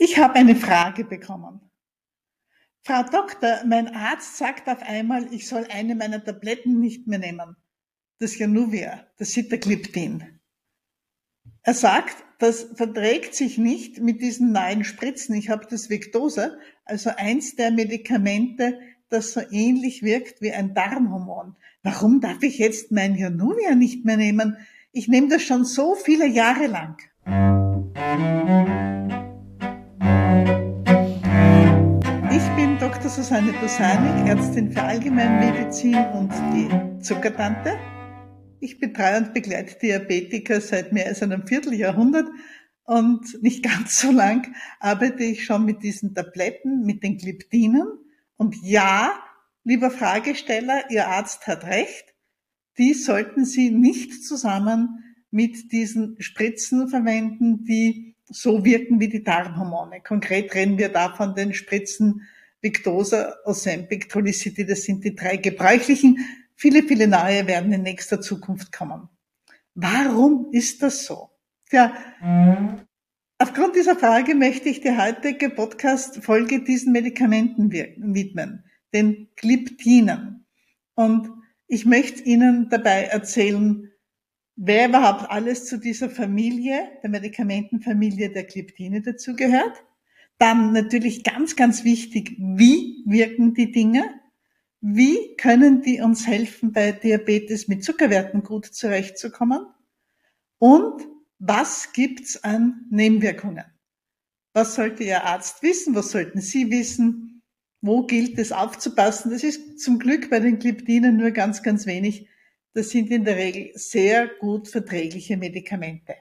Ich habe eine Frage bekommen. Frau Doktor, mein Arzt sagt auf einmal, ich soll eine meiner Tabletten nicht mehr nehmen. Das Januvia, das Sitagliptin. Er sagt, das verträgt sich nicht mit diesen neuen Spritzen. Ich habe das Victosa, also eins der Medikamente, das so ähnlich wirkt wie ein Darmhormon. Warum darf ich jetzt mein Januvia nicht mehr nehmen? Ich nehme das schon so viele Jahre lang. Dr. Susanne Bosanik, Ärztin für Allgemeinmedizin und die Zuckertante. Ich betreue und begleite Diabetiker seit mehr als einem Vierteljahrhundert und nicht ganz so lang arbeite ich schon mit diesen Tabletten, mit den Gliptinen. Und ja, lieber Fragesteller, Ihr Arzt hat recht, die sollten Sie nicht zusammen mit diesen Spritzen verwenden, die so wirken wie die Darmhormone. Konkret reden wir da von den Spritzen Victosa, Ozempic, Trulicity, das sind die drei gebräuchlichen. Viele, viele neue werden in nächster Zukunft kommen. Warum ist das so? Ja, aufgrund dieser Frage möchte ich die heutige Podcast-Folge diesen Medikamenten widmen, den Gliptinen. Und ich möchte Ihnen dabei erzählen, wer überhaupt alles zu dieser Familie, der Medikamentenfamilie der Gliptine dazugehört. Dann natürlich ganz, ganz wichtig, wie wirken die Dinge? Wie können die uns helfen, bei Diabetes mit Zuckerwerten gut zurechtzukommen? Und was gibt's an Nebenwirkungen? Was sollte Ihr Arzt wissen? Was sollten Sie wissen? Wo gilt es aufzupassen? Das ist zum Glück bei den Gliptinen nur ganz, ganz wenig. Das sind in der Regel sehr gut verträgliche Medikamente.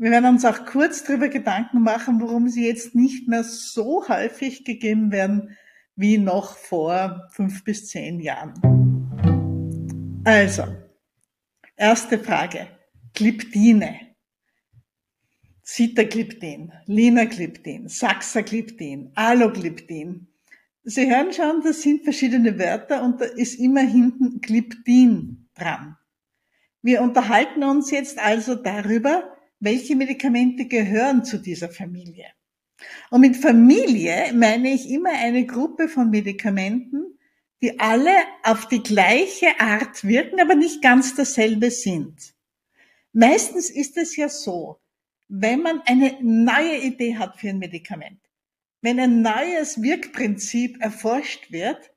Wir werden uns auch kurz darüber Gedanken machen, warum sie jetzt nicht mehr so häufig gegeben werden wie noch vor fünf bis zehn Jahren. Also, erste Frage. Gliptine. Sitagliptin, Linagliptin, Saxagliptin, Alogliptin. Sie hören schon, das sind verschiedene Wörter und da ist immer hinten Gliptin dran. Wir unterhalten uns jetzt also darüber, welche Medikamente gehören zu dieser Familie. Und mit Familie meine ich immer eine Gruppe von Medikamenten, die alle auf die gleiche Art wirken, aber nicht ganz dasselbe sind. Meistens ist es ja so, wenn man eine neue Idee hat für ein Medikament, wenn ein neues Wirkprinzip erforscht wird,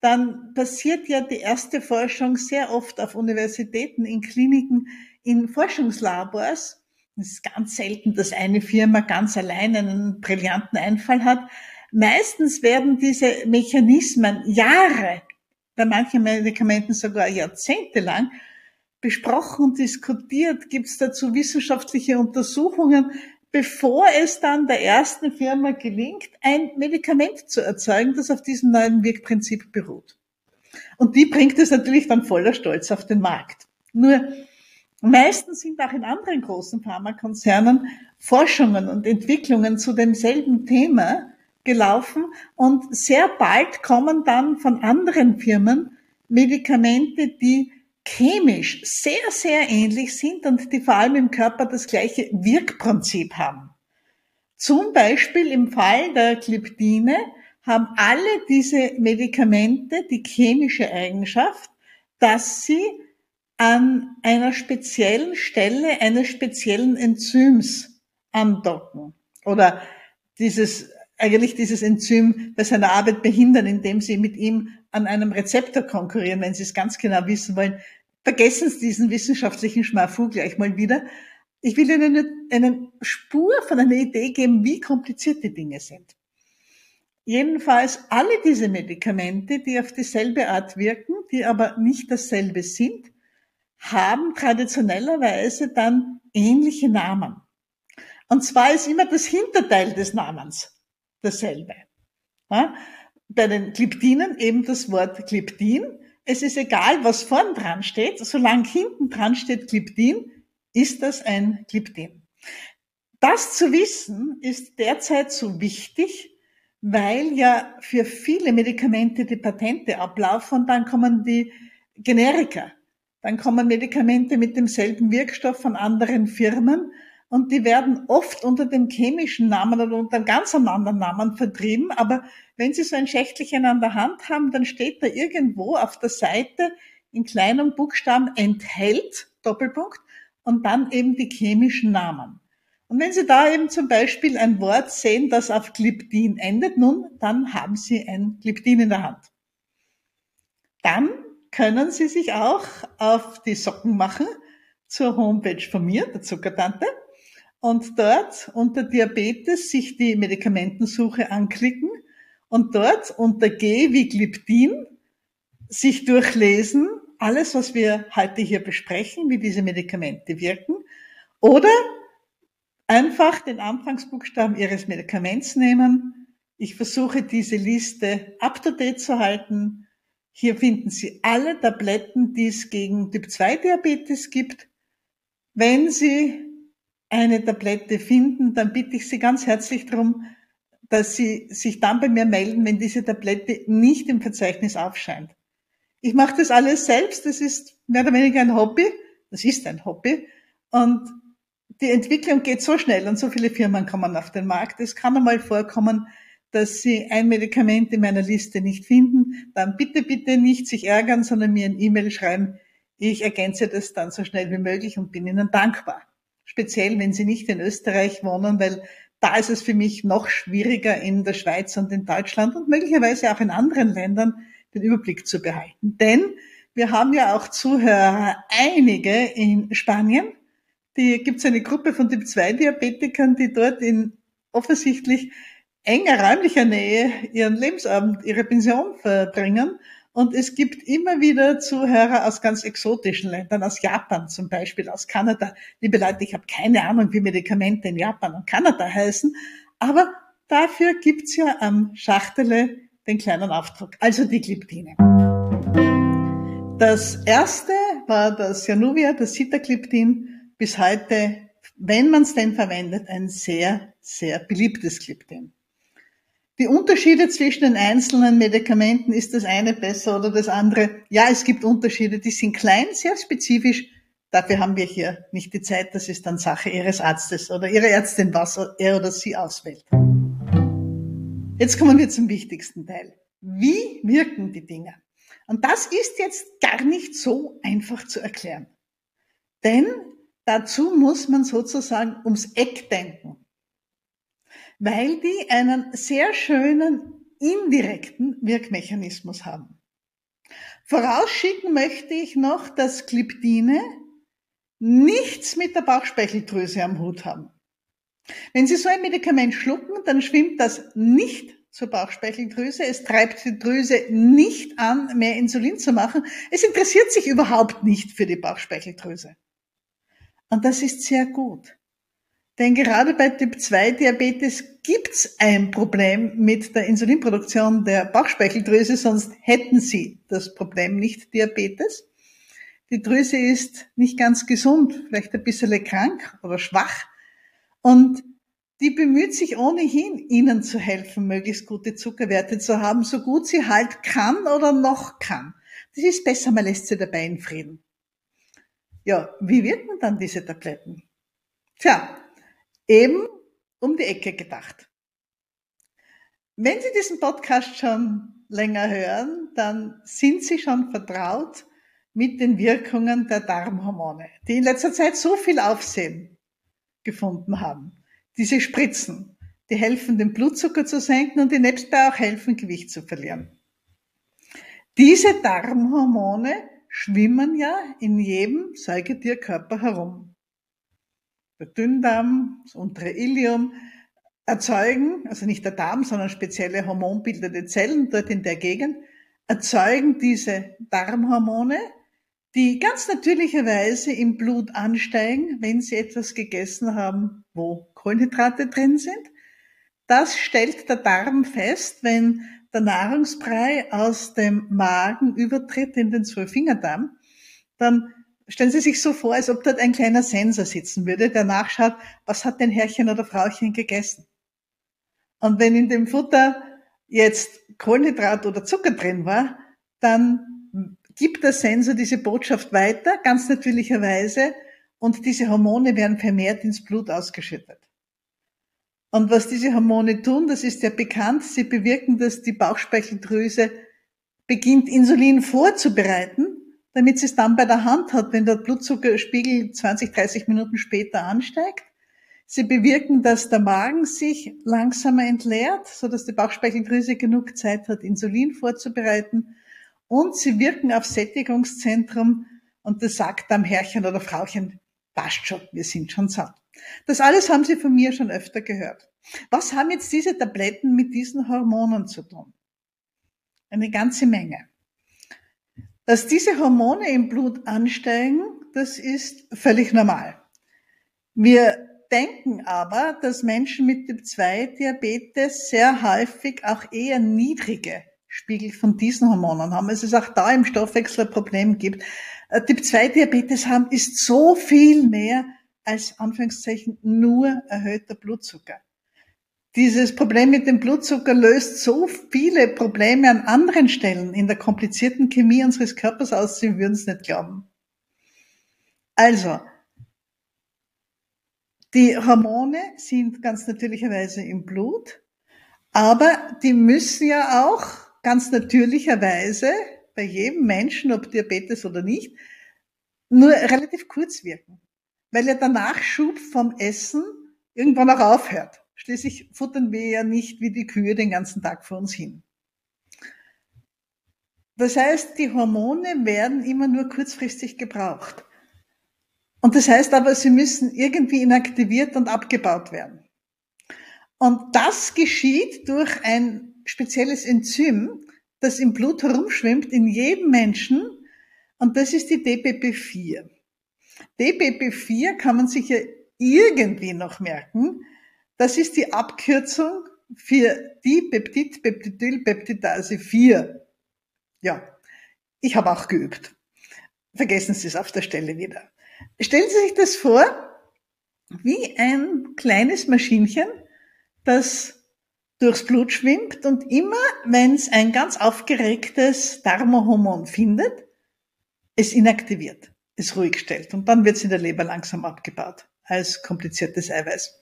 dann passiert ja die erste Forschung sehr oft auf Universitäten, in Kliniken, in Forschungslabors es ist ganz selten, dass eine Firma ganz allein einen brillanten Einfall hat. Meistens werden diese Mechanismen Jahre, bei manchen Medikamenten sogar Jahrzehnte lang, besprochen, diskutiert, gibt es dazu wissenschaftliche Untersuchungen, bevor es dann der ersten Firma gelingt, ein Medikament zu erzeugen, das auf diesem neuen Wirkprinzip beruht. Und die bringt es natürlich dann voller Stolz auf den Markt. Nur Meistens sind auch in anderen großen Pharmakonzernen Forschungen und Entwicklungen zu demselben Thema gelaufen und sehr bald kommen dann von anderen Firmen Medikamente, die chemisch sehr, sehr ähnlich sind und die vor allem im Körper das gleiche Wirkprinzip haben. Zum Beispiel im Fall der Gliptine haben alle diese Medikamente die chemische Eigenschaft, dass sie an einer speziellen Stelle eines speziellen Enzyms andocken oder dieses eigentlich dieses Enzym bei seiner Arbeit behindern, indem sie mit ihm an einem Rezeptor konkurrieren, wenn Sie es ganz genau wissen wollen. Vergessen Sie diesen wissenschaftlichen Schmafu gleich mal wieder. Ich will Ihnen nur eine Spur von einer Idee geben, wie kompliziert die Dinge sind. Jedenfalls alle diese Medikamente, die auf dieselbe Art wirken, die aber nicht dasselbe sind, haben traditionellerweise dann ähnliche Namen. Und zwar ist immer das Hinterteil des Namens dasselbe. Ja? Bei den Gliptinen eben das Wort Gliptin. Es ist egal, was vorn dran steht, solange hinten dran steht Gliptin, ist das ein Gliptin. Das zu wissen ist derzeit so wichtig, weil ja für viele Medikamente die Patente ablaufen und dann kommen die Generika dann kommen Medikamente mit demselben Wirkstoff von anderen Firmen und die werden oft unter dem chemischen Namen oder unter einem ganz anderen Namen vertrieben. Aber wenn Sie so ein Schächtelchen an der Hand haben, dann steht da irgendwo auf der Seite in kleinen Buchstaben enthält, Doppelpunkt, und dann eben die chemischen Namen. Und wenn Sie da eben zum Beispiel ein Wort sehen, das auf Gliptin endet, nun, dann haben Sie ein Gliptin in der Hand. Dann können Sie sich auch auf die Socken machen zur Homepage von mir, der Zuckertante, und dort unter Diabetes sich die Medikamentensuche anklicken und dort unter G wie Gliptin sich durchlesen, alles, was wir heute hier besprechen, wie diese Medikamente wirken, oder einfach den Anfangsbuchstaben Ihres Medikaments nehmen. Ich versuche diese Liste up-to-date zu halten. Hier finden Sie alle Tabletten, die es gegen Typ-2-Diabetes gibt. Wenn Sie eine Tablette finden, dann bitte ich Sie ganz herzlich darum, dass Sie sich dann bei mir melden, wenn diese Tablette nicht im Verzeichnis aufscheint. Ich mache das alles selbst, das ist mehr oder weniger ein Hobby, das ist ein Hobby und die Entwicklung geht so schnell und so viele Firmen kommen auf den Markt. Es kann einmal vorkommen, dass Sie ein Medikament in meiner Liste nicht finden, dann bitte, bitte nicht sich ärgern, sondern mir ein E-Mail schreiben. Ich ergänze das dann so schnell wie möglich und bin Ihnen dankbar speziell wenn sie nicht in Österreich wohnen, weil da ist es für mich noch schwieriger in der Schweiz und in Deutschland und möglicherweise auch in anderen Ländern den Überblick zu behalten. Denn wir haben ja auch Zuhörer, einige in Spanien. Die gibt es eine Gruppe von Typ-2-Diabetikern, die dort in offensichtlich enger räumlicher Nähe ihren Lebensabend, ihre Pension verbringen und es gibt immer wieder Zuhörer aus ganz exotischen Ländern, aus Japan zum Beispiel, aus Kanada. Liebe Leute, ich habe keine Ahnung, wie Medikamente in Japan und Kanada heißen, aber dafür gibt's ja am Schachtele den kleinen Aufdruck, also die Gliptine. Das erste war das Januvia, das Sitagliptin, bis heute, wenn man es denn verwendet, ein sehr, sehr beliebtes Gliptin. Die Unterschiede zwischen den einzelnen Medikamenten, ist das eine besser oder das andere? Ja, es gibt Unterschiede, die sind klein, sehr spezifisch. Dafür haben wir hier nicht die Zeit, das ist dann Sache Ihres Arztes oder Ihrer Ärztin, was er oder sie auswählt. Jetzt kommen wir zum wichtigsten Teil. Wie wirken die Dinge? Und das ist jetzt gar nicht so einfach zu erklären. Denn dazu muss man sozusagen ums Eck denken weil die einen sehr schönen indirekten Wirkmechanismus haben. Vorausschicken möchte ich noch, dass Gliptine nichts mit der Bauchspeicheldrüse am Hut haben. Wenn Sie so ein Medikament schlucken, dann schwimmt das nicht zur Bauchspeicheldrüse. Es treibt die Drüse nicht an, mehr Insulin zu machen. Es interessiert sich überhaupt nicht für die Bauchspeicheldrüse. Und das ist sehr gut. Denn gerade bei Typ-2-Diabetes gibt's ein Problem mit der Insulinproduktion der Bauchspeicheldrüse, sonst hätten Sie das Problem nicht Diabetes. Die Drüse ist nicht ganz gesund, vielleicht ein bisschen krank oder schwach. Und die bemüht sich ohnehin, Ihnen zu helfen, möglichst gute Zuckerwerte zu haben, so gut sie halt kann oder noch kann. Das ist besser, man lässt sie dabei in Frieden. Ja, wie wirken dann diese Tabletten? Tja, eben um die Ecke gedacht. Wenn Sie diesen Podcast schon länger hören, dann sind Sie schon vertraut mit den Wirkungen der Darmhormone, die in letzter Zeit so viel Aufsehen gefunden haben. Diese Spritzen, die helfen, den Blutzucker zu senken und die nebstbei auch helfen, Gewicht zu verlieren. Diese Darmhormone schwimmen ja in jedem Säugetierkörper herum der Dünndarm, das untere Ilium, erzeugen, also nicht der Darm, sondern spezielle hormonbildende Zellen dort in der Gegend, erzeugen diese Darmhormone, die ganz natürlicherweise im Blut ansteigen, wenn sie etwas gegessen haben, wo Kohlenhydrate drin sind. Das stellt der Darm fest, wenn der Nahrungsbrei aus dem Magen übertritt in den Zwölffingerdarm, dann Stellen Sie sich so vor, als ob dort ein kleiner Sensor sitzen würde, der nachschaut, was hat denn Herrchen oder Frauchen gegessen? Und wenn in dem Futter jetzt Kohlenhydrat oder Zucker drin war, dann gibt der Sensor diese Botschaft weiter, ganz natürlicherweise, und diese Hormone werden vermehrt ins Blut ausgeschüttet. Und was diese Hormone tun, das ist ja bekannt, sie bewirken, dass die Bauchspeicheldrüse beginnt, Insulin vorzubereiten, damit sie es dann bei der Hand hat, wenn der Blutzuckerspiegel 20, 30 Minuten später ansteigt. Sie bewirken, dass der Magen sich langsamer entleert, so dass die Bauchspeicheldrüse genug Zeit hat, Insulin vorzubereiten. Und sie wirken auf Sättigungszentrum und das sagt am Herrchen oder Frauchen, passt schon, wir sind schon satt. Das alles haben Sie von mir schon öfter gehört. Was haben jetzt diese Tabletten mit diesen Hormonen zu tun? Eine ganze Menge. Dass diese Hormone im Blut ansteigen, das ist völlig normal. Wir denken aber, dass Menschen mit Typ 2 Diabetes sehr häufig auch eher niedrige Spiegel von diesen Hormonen haben. Es ist auch da im Stoffwechsel ein Problem gibt. Äh, typ 2 Diabetes haben ist so viel mehr als Anführungszeichen nur erhöhter Blutzucker. Dieses Problem mit dem Blutzucker löst so viele Probleme an anderen Stellen in der komplizierten Chemie unseres Körpers aus, Sie würden es nicht glauben. Also, die Hormone sind ganz natürlicherweise im Blut, aber die müssen ja auch ganz natürlicherweise bei jedem Menschen, ob Diabetes oder nicht, nur relativ kurz wirken weil ja der Nachschub vom Essen irgendwann auch aufhört. Schließlich futtern wir ja nicht wie die Kühe den ganzen Tag vor uns hin. Das heißt, die Hormone werden immer nur kurzfristig gebraucht. Und das heißt aber, sie müssen irgendwie inaktiviert und abgebaut werden. Und das geschieht durch ein spezielles Enzym, das im Blut herumschwimmt in jedem Menschen. Und das ist die DPP4. DPP4 kann man sich ja irgendwie noch merken. Das ist die Abkürzung für die Peptidpeptidylpeptidase 4. Ja, ich habe auch geübt. Vergessen Sie es auf der Stelle wieder. Stellen Sie sich das vor, wie ein kleines Maschinchen, das durchs Blut schwimmt und immer, wenn es ein ganz aufgeregtes Darmohormon findet, es inaktiviert es ruhig stellt. Und dann wird es in der Leber langsam abgebaut als kompliziertes Eiweiß.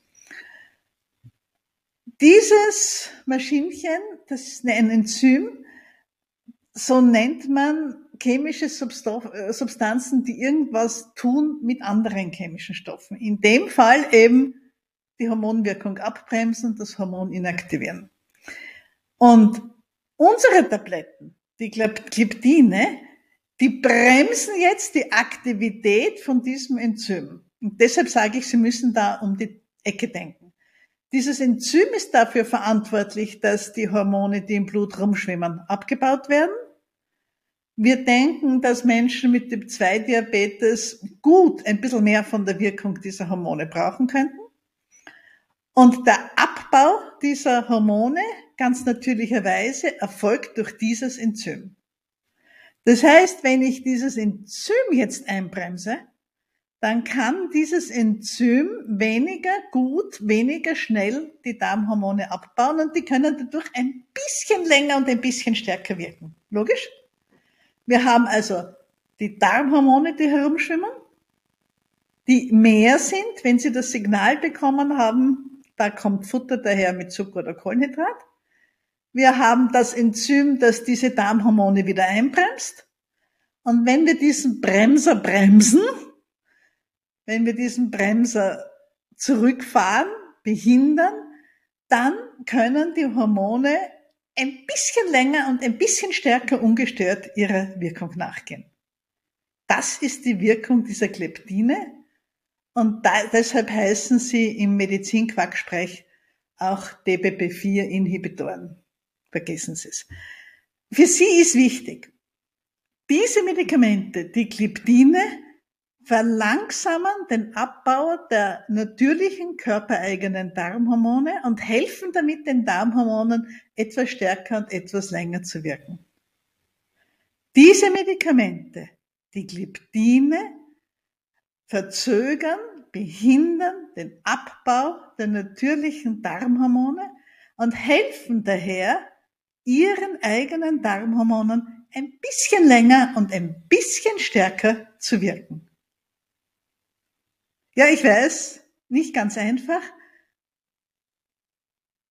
Dieses Maschinchen, das ist ein Enzym, so nennt man chemische äh, Substanzen, die irgendwas tun mit anderen chemischen Stoffen. In dem Fall eben die Hormonwirkung abbremsen, das Hormon inaktivieren. Und unsere Tabletten, die Gliptine, die bremsen jetzt die Aktivität von diesem Enzym. Und deshalb sage ich, Sie müssen da um die Ecke denken. Dieses Enzym ist dafür verantwortlich, dass die Hormone, die im Blut rumschwimmen, abgebaut werden. Wir denken, dass Menschen mit Typ 2 Diabetes gut ein bisschen mehr von der Wirkung dieser Hormone brauchen könnten. Und der Abbau dieser Hormone ganz natürlicherweise erfolgt durch dieses Enzym. Das heißt, wenn ich dieses Enzym jetzt einbremse, dann kann dieses Enzym weniger gut, weniger schnell die Darmhormone abbauen und die können dadurch ein bisschen länger und ein bisschen stärker wirken. Logisch? Wir haben also die Darmhormone, die herumschwimmen, die mehr sind, wenn sie das Signal bekommen haben, da kommt Futter daher mit Zucker oder Kohlenhydrat. Wir haben das Enzym, das diese Darmhormone wieder einbremst. Und wenn wir diesen Bremser bremsen, wenn wir diesen Bremser zurückfahren, behindern, dann können die Hormone ein bisschen länger und ein bisschen stärker ungestört ihrer Wirkung nachgehen. Das ist die Wirkung dieser Kleptine und da, deshalb heißen sie im Medizinquacksprech auch DPP4-Inhibitoren. Vergessen Sie es. Für Sie ist wichtig, diese Medikamente, die Gliptine, verlangsamen den Abbau der natürlichen körpereigenen Darmhormone und helfen damit den Darmhormonen etwas stärker und etwas länger zu wirken. Diese Medikamente, die Gliptine, verzögern, behindern den Abbau der natürlichen Darmhormone und helfen daher, ihren eigenen Darmhormonen ein bisschen länger und ein bisschen stärker zu wirken. Ja, ich weiß, nicht ganz einfach.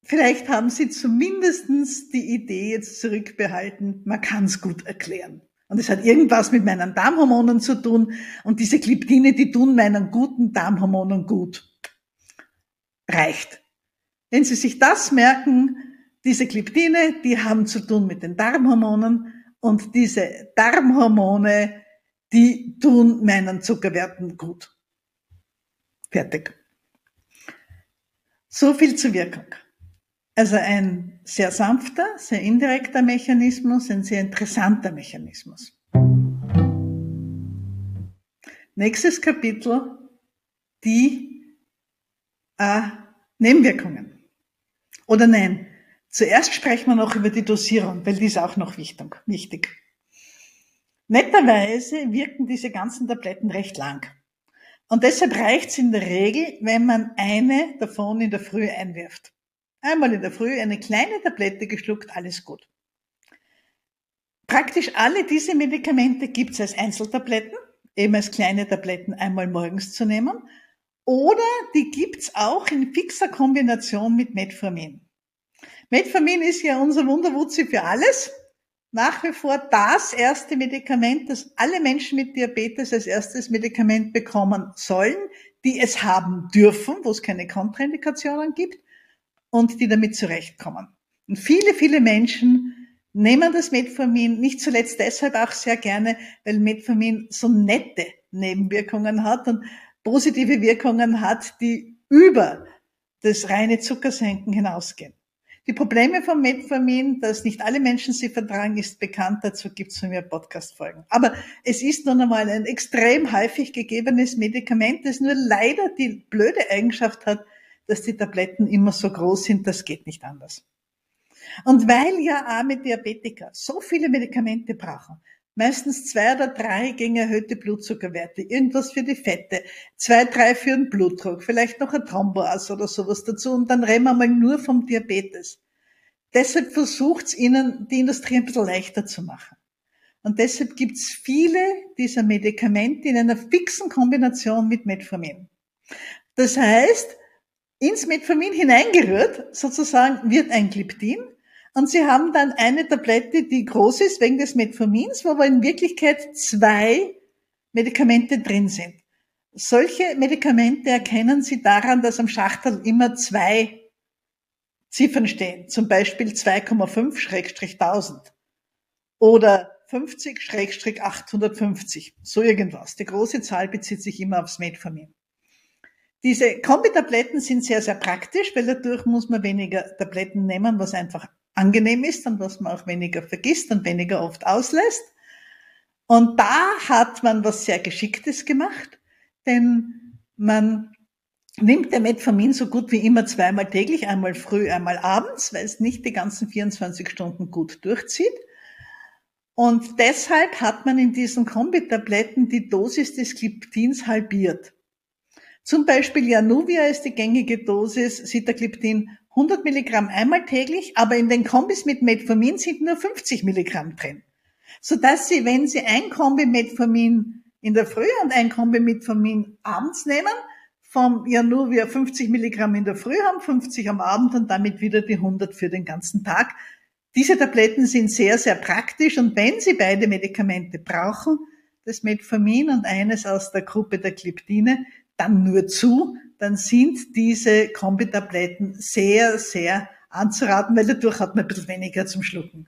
Vielleicht haben Sie zumindestens die Idee jetzt zurückbehalten, man kann es gut erklären. Und es hat irgendwas mit meinen Darmhormonen zu tun. Und diese Gliptine, die tun meinen guten Darmhormonen gut. Reicht. Wenn Sie sich das merken, diese Gliptine, die haben zu tun mit den Darmhormonen und diese Darmhormone, die tun meinen Zuckerwerten gut. Fertig. So viel zur Wirkung. Also ein sehr sanfter, sehr indirekter Mechanismus, ein sehr interessanter Mechanismus. Nächstes Kapitel, die äh, Nebenwirkungen. Oder nein, zuerst sprechen wir noch über die Dosierung, weil die ist auch noch wichtig. Netterweise wirken diese ganzen Tabletten recht lang. Und deshalb reicht es in der Regel, wenn man eine davon in der Früh einwirft. Einmal in der Früh eine kleine Tablette geschluckt, alles gut. Praktisch alle diese Medikamente gibt es als Einzeltabletten, eben als kleine Tabletten einmal morgens zu nehmen. Oder die gibt's auch in fixer Kombination mit Metformin. Metformin ist ja unser Wunderwutzi für alles. Nach wie vor das erste Medikament, das alle Menschen mit Diabetes als erstes Medikament bekommen sollen, die es haben dürfen, wo es keine Kontraindikationen gibt und die damit zurechtkommen. Und viele, viele Menschen nehmen das Metformin nicht zuletzt deshalb auch sehr gerne, weil Metformin so nette Nebenwirkungen hat und positive Wirkungen hat, die über das reine Zuckersenken hinausgehen. Die Probleme von Metformin, dass nicht alle Menschen sie vertragen, ist bekannt. Dazu gibt es von mir Podcast-Folgen. Aber es ist nun einmal ein extrem häufig gegebenes Medikament, das nur leider die blöde Eigenschaft hat, dass die Tabletten immer so groß sind, das geht nicht anders. Und weil ja arme Diabetiker so viele Medikamente brauchen, meistens zwei oder drei gegen erhöhte Blutzuckerwerte, irgendwas für die Fette, zwei, drei für den Blutdruck, vielleicht noch ein Thromboas oder sowas dazu und dann reden wir mal nur vom Diabetes. Deshalb versucht es ihnen die Industrie ein bisschen leichter zu machen. Und deshalb gibt es viele dieser Medikamente in einer fixen Kombination mit Metformin. Das heißt, ins Metformin hineingerührt, sozusagen, wird ein Gliptin. Und Sie haben dann eine Tablette, die groß ist wegen des Metformins, wo aber in Wirklichkeit zwei Medikamente drin sind. Solche Medikamente erkennen Sie daran, dass am Schachtel immer zwei Ziffern stehen. Zum Beispiel 2,5-1000 oder 50-850. So irgendwas. Die große Zahl bezieht sich immer aufs Metformin. Diese Kombitabletten sind sehr, sehr praktisch, weil dadurch muss man weniger Tabletten nehmen, was einfach angenehm ist und was man auch weniger vergisst und weniger oft auslässt. Und da hat man was sehr Geschicktes gemacht, denn man nimmt der Metformin so gut wie immer zweimal täglich, einmal früh, einmal abends, weil es nicht die ganzen 24 Stunden gut durchzieht. Und deshalb hat man in diesen Kombitabletten die Dosis des Gliptins halbiert. Zum Beispiel Januvia ist die gängige Dosis Sitagliptin 100 Milligramm einmal täglich, aber in den Kombis mit Metformin sind nur 50 Milligramm drin. Sodass Sie, wenn Sie ein Kombi Metformin in der Früh und ein Kombi Metformin abends nehmen, vom Januvia 50 Milligramm in der Früh haben, 50 am Abend und damit wieder die 100 für den ganzen Tag. Diese Tabletten sind sehr, sehr praktisch und wenn Sie beide Medikamente brauchen, das Metformin und eines aus der Gruppe der Gliptine, dann nur zu, dann sind diese Kombitabletten sehr, sehr anzuraten, weil dadurch hat man ein bisschen weniger zum Schlucken.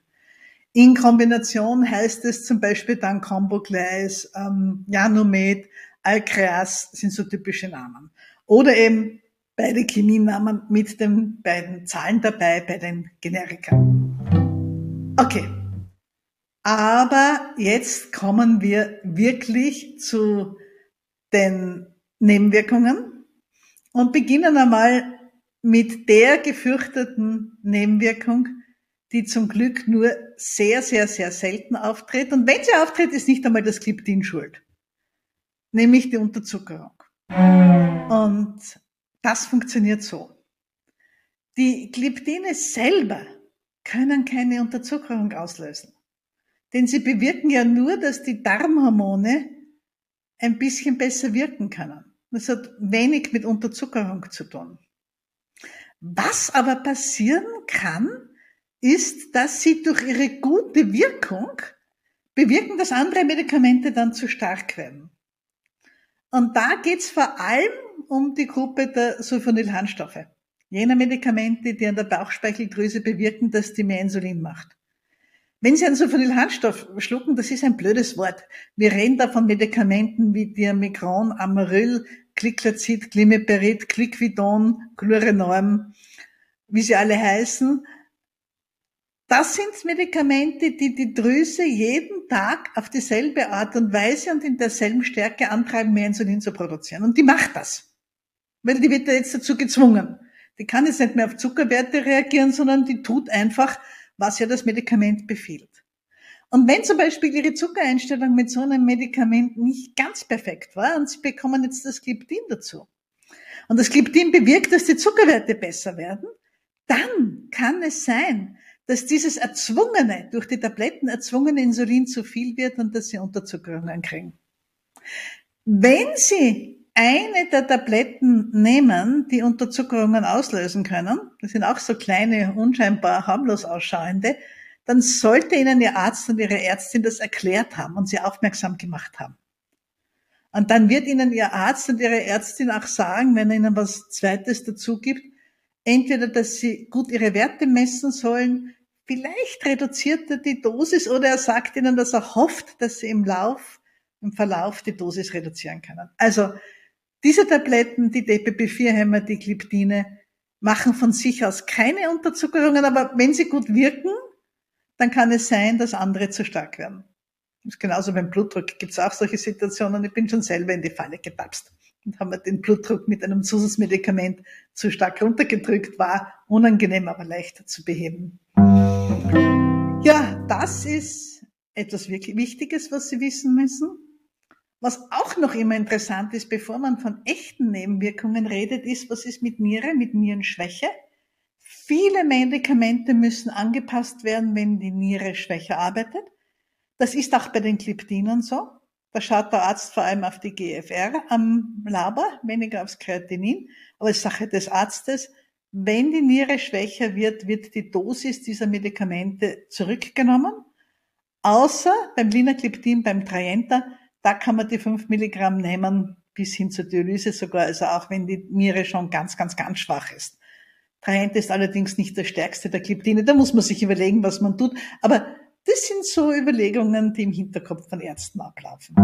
In Kombination heißt es zum Beispiel dann Combogleis, ähm, Janomet, Alcreas sind so typische Namen. Oder eben beide Chemienamen mit den beiden Zahlen dabei bei den Generika. Okay. Aber jetzt kommen wir wirklich zu den Nebenwirkungen und beginnen einmal mit der gefürchteten Nebenwirkung, die zum Glück nur sehr, sehr, sehr selten auftritt. Und wenn sie auftritt, ist nicht einmal das Gliptin schuld, nämlich die Unterzuckerung. Und das funktioniert so. Die Gliptine selber können keine Unterzuckerung auslösen. Denn sie bewirken ja nur, dass die Darmhormone ein bisschen besser wirken können. Das hat wenig mit Unterzuckerung zu tun. Was aber passieren kann, ist, dass sie durch ihre gute Wirkung bewirken, dass andere Medikamente dann zu stark werden. Und da geht's vor allem um die Gruppe der Sulfonylharnstoffe. Jener Medikamente, die an der Bauchspeicheldrüse bewirken, dass die mehr Insulin macht. Wenn Sie einen Sulfonylharnstoff schlucken, das ist ein blödes Wort. Wir reden da von Medikamenten wie Diamigron, Amaryl, Gliclazid, Glimeperid, Cliquidon, Chlorenorm, wie sie alle heißen. Das sind Medikamente, die die Drüse jeden Tag auf dieselbe Art und Weise und in derselben Stärke antreiben, mehr Insulin zu produzieren. Und die macht das. Weil die wird ja jetzt dazu gezwungen. Die kann jetzt nicht mehr auf Zuckerwerte reagieren, sondern die tut einfach, was ja das Medikament befiehlt. Und wenn zum Beispiel Ihre Zuckereinstellung mit so einem Medikament nicht ganz perfekt war und Sie bekommen jetzt das Gliptin dazu und das Gliptin bewirkt, dass die Zuckerwerte besser werden, dann kann es sein, dass dieses erzwungene, durch die Tabletten erzwungene Insulin zu viel wird und dass sie Unterzuckerungen kriegen. Wenn Sie eine der Tabletten nehmen, die Unterzuckerungen auslösen können, das sind auch so kleine, unscheinbar harmlos ausschauende, dann sollte Ihnen Ihr Arzt und Ihre Ärztin das erklärt haben und Sie aufmerksam gemacht haben. Und dann wird Ihnen Ihr Arzt und Ihre Ärztin auch sagen, wenn er Ihnen was Zweites dazu gibt, entweder, dass Sie gut Ihre Werte messen sollen, vielleicht reduziert er die Dosis oder er sagt Ihnen, dass er hofft, dass Sie im Lauf, im Verlauf die Dosis reduzieren können. Also, diese Tabletten, die DPP-4-Hämmer, die Gliptine, machen von sich aus keine Unterzuckerungen, aber wenn sie gut wirken, dann kann es sein, dass andere zu stark werden. Das ist genauso beim Blutdruck gibt es auch solche Situationen. Ich bin schon selber in die Falle getapst und haben wir den Blutdruck mit einem Zusatzmedikament zu stark runtergedrückt, war unangenehm, aber leichter zu beheben. Ja, das ist etwas wirklich Wichtiges, was Sie wissen müssen. Was auch noch immer interessant ist, bevor man von echten Nebenwirkungen redet, ist, was ist mit Niere, mit Nierenschwäche? Viele Medikamente müssen angepasst werden, wenn die Niere schwächer arbeitet. Das ist auch bei den Gliptinen so. Da schaut der Arzt vor allem auf die GFR am Laber, weniger aufs Kreatinin. Aber es ist Sache des Arztes. Wenn die Niere schwächer wird, wird die Dosis dieser Medikamente zurückgenommen. Außer beim Linagliptin, beim Trienta, da kann man die fünf Milligramm nehmen bis hin zur Dialyse sogar, also auch wenn die Niere schon ganz, ganz, ganz schwach ist. Trient ist allerdings nicht der stärkste der Gliptine. Da muss man sich überlegen, was man tut. Aber das sind so Überlegungen, die im Hinterkopf von Ärzten ablaufen.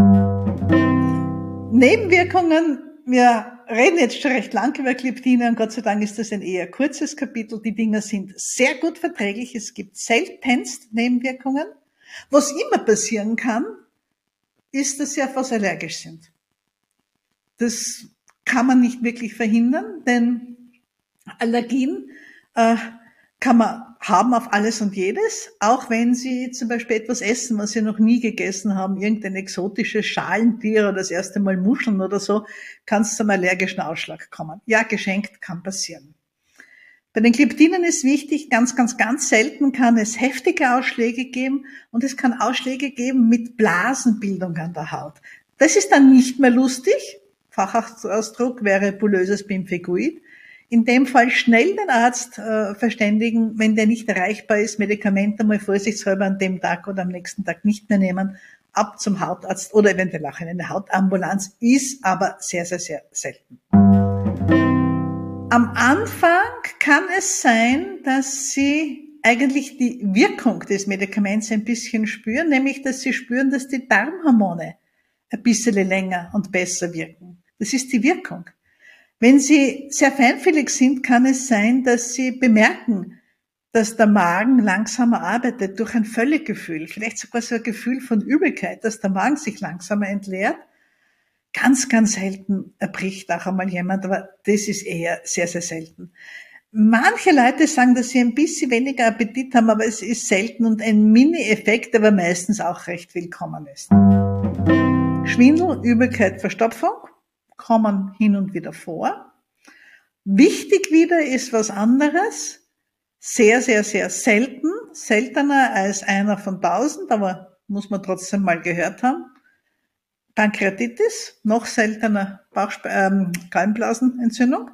Nebenwirkungen. Wir reden jetzt schon recht lang über Gliptine und Gott sei Dank ist das ein eher kurzes Kapitel. Die Dinger sind sehr gut verträglich. Es gibt seltenst Nebenwirkungen. Was immer passieren kann, ist, dass sie auf was allergisch sind. Das kann man nicht wirklich verhindern, denn Allergien äh, kann man haben auf alles und jedes, auch wenn Sie zum Beispiel etwas essen, was Sie noch nie gegessen haben, irgendein exotisches Schalentier oder das erste Mal Muscheln oder so, kann es zum allergischen Ausschlag kommen. Ja, geschenkt kann passieren. Bei den Gliptinen ist wichtig, ganz, ganz, ganz selten kann es heftige Ausschläge geben und es kann Ausschläge geben mit Blasenbildung an der Haut. Das ist dann nicht mehr lustig. Fachausdruck wäre bulöses Bimfiguid. In dem Fall schnell den Arzt äh, verständigen, wenn der nicht erreichbar ist, Medikamente mal vorsichtshalber an dem Tag oder am nächsten Tag nicht mehr nehmen, ab zum Hautarzt oder eventuell auch in eine Hautambulanz, ist aber sehr, sehr, sehr selten. Am Anfang kann es sein, dass Sie eigentlich die Wirkung des Medikaments ein bisschen spüren, nämlich dass Sie spüren, dass die Darmhormone ein bisschen länger und besser wirken. Das ist die Wirkung. Wenn Sie sehr feinfühlig sind, kann es sein, dass Sie bemerken, dass der Magen langsamer arbeitet durch ein Völlegefühl, vielleicht sogar so ein Gefühl von Übelkeit, dass der Magen sich langsamer entleert Ganz, ganz selten erbricht auch einmal jemand, aber das ist eher sehr, sehr selten. Manche Leute sagen, dass sie ein bisschen weniger Appetit haben, aber es ist selten und ein Mini-Effekt, aber meistens auch recht willkommen ist. Schwindel, Übelkeit, Verstopfung kommen hin und wieder vor. Wichtig wieder ist was anderes. Sehr, sehr, sehr selten. Seltener als einer von tausend, aber muss man trotzdem mal gehört haben. Pankreatitis, noch seltener Bauchspe ähm, Gallenblasenentzündung.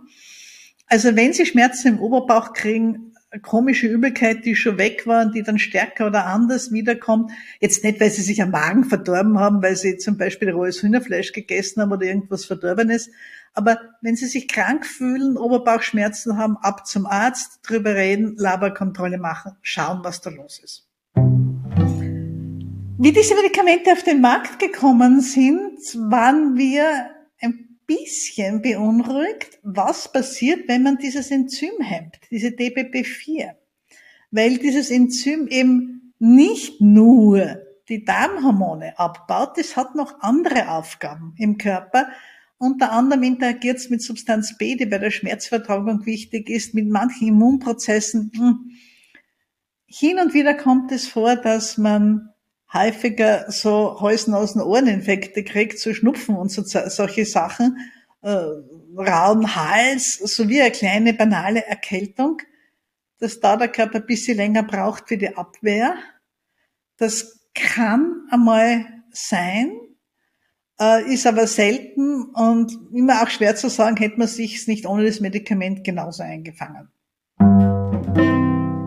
Also wenn Sie Schmerzen im Oberbauch kriegen, komische Übelkeit, die schon weg war und die dann stärker oder anders wiederkommt. Jetzt nicht, weil sie sich am Magen verdorben haben, weil sie zum Beispiel rohes Hühnerfleisch gegessen haben oder irgendwas Verdorbenes. Aber wenn sie sich krank fühlen, Oberbauchschmerzen haben, ab zum Arzt, drüber reden, Laberkontrolle machen, schauen, was da los ist. Wie diese Medikamente auf den Markt gekommen sind, waren wir ein bisschen beunruhigt, was passiert, wenn man dieses Enzym hemmt, diese DBP4. Weil dieses Enzym eben nicht nur die Darmhormone abbaut, es hat noch andere Aufgaben im Körper. Unter anderem interagiert es mit Substanz B, die bei der Schmerzvertragung wichtig ist, mit manchen Immunprozessen. Hm. Hin und wieder kommt es vor, dass man häufiger so Hals-Nasen-Ohreninfekte kriegt, so Schnupfen und so, solche Sachen, äh, rauen Hals, sowie eine kleine banale Erkältung, dass da der Körper ein bisschen länger braucht für die Abwehr. Das kann einmal sein, äh, ist aber selten und immer auch schwer zu sagen, hätte man sich nicht ohne das Medikament genauso eingefangen.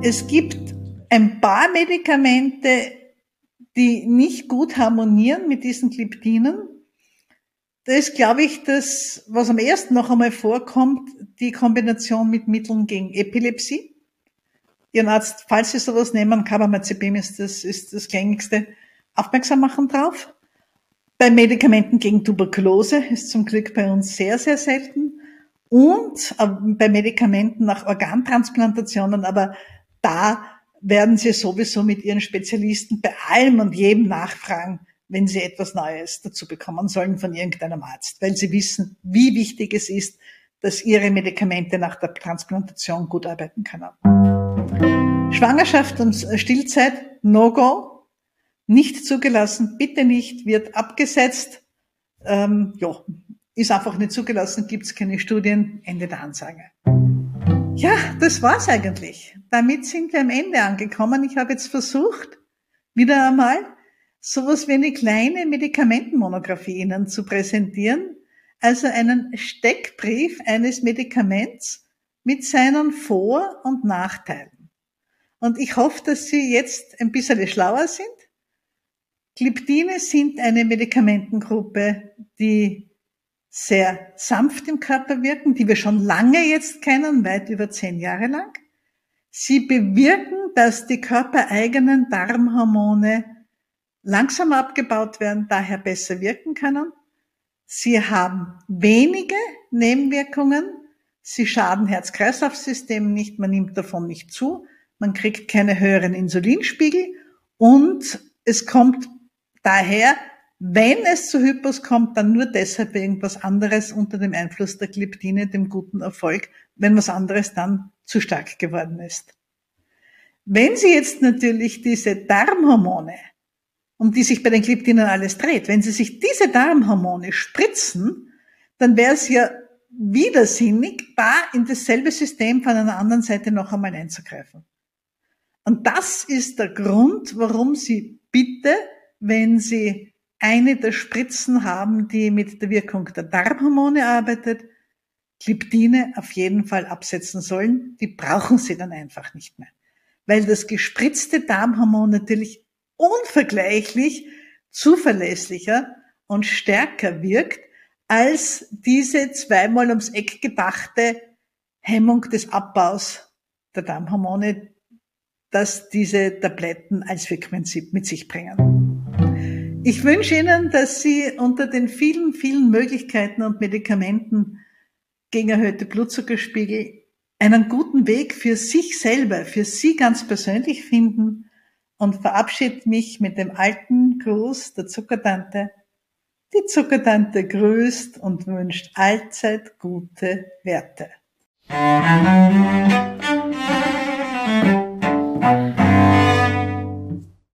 Es gibt ein paar Medikamente, die nicht gut harmonieren mit diesen Gliptinen. Da ist, glaube ich, das, was am ersten noch einmal vorkommt, die Kombination mit Mitteln gegen Epilepsie. Ihren Arzt, falls Sie sowas nehmen, Carbamazepam ist das, ist das gängigste, aufmerksam machen drauf. Bei Medikamenten gegen Tuberkulose ist zum Glück bei uns sehr, sehr selten. Und äh, bei Medikamenten nach Organtransplantationen, aber da werden Sie sowieso mit Ihren Spezialisten bei allem und jedem nachfragen, wenn Sie etwas Neues dazu bekommen sollen von irgendeinem Arzt, weil Sie wissen, wie wichtig es ist, dass Ihre Medikamente nach der Transplantation gut arbeiten können. Schwangerschaft und Stillzeit, No-Go, nicht zugelassen, bitte nicht, wird abgesetzt, ähm, ja, ist einfach nicht zugelassen, gibt es keine Studien, Ende der Ansage. Ja, das war's eigentlich. Damit sind wir am Ende angekommen. Ich habe jetzt versucht, wieder einmal sowas wie eine kleine Medikamentenmonographie Ihnen zu präsentieren. Also einen Steckbrief eines Medikaments mit seinen Vor- und Nachteilen. Und ich hoffe, dass Sie jetzt ein bisschen schlauer sind. Gliptine sind eine Medikamentengruppe, die sehr sanft im Körper wirken, die wir schon lange jetzt kennen, weit über zehn Jahre lang. Sie bewirken, dass die körpereigenen Darmhormone langsam abgebaut werden, daher besser wirken können. Sie haben wenige Nebenwirkungen. Sie schaden Herz-Kreislauf-System nicht, man nimmt davon nicht zu, man kriegt keine höheren Insulinspiegel und es kommt daher wenn es zu Hypos kommt, dann nur deshalb irgendwas anderes unter dem Einfluss der Gliptine, dem guten Erfolg, wenn was anderes dann zu stark geworden ist. Wenn Sie jetzt natürlich diese Darmhormone, um die sich bei den Gliptinen alles dreht, wenn Sie sich diese Darmhormone spritzen, dann wäre es ja widersinnig, da in dasselbe System von einer anderen Seite noch einmal einzugreifen. Und das ist der Grund, warum Sie bitte, wenn Sie eine der Spritzen haben, die mit der Wirkung der Darmhormone arbeitet, Gliptine auf jeden Fall absetzen sollen. Die brauchen sie dann einfach nicht mehr. Weil das gespritzte Darmhormon natürlich unvergleichlich zuverlässlicher und stärker wirkt als diese zweimal ums Eck gedachte Hemmung des Abbaus der Darmhormone, dass diese Tabletten als Wirkprinzip mit sich bringen. Ich wünsche Ihnen, dass Sie unter den vielen, vielen Möglichkeiten und Medikamenten gegen erhöhte Blutzuckerspiegel einen guten Weg für sich selber, für Sie ganz persönlich finden und verabschiede mich mit dem alten Gruß der Zuckertante. Die Zuckertante grüßt und wünscht allzeit gute Werte.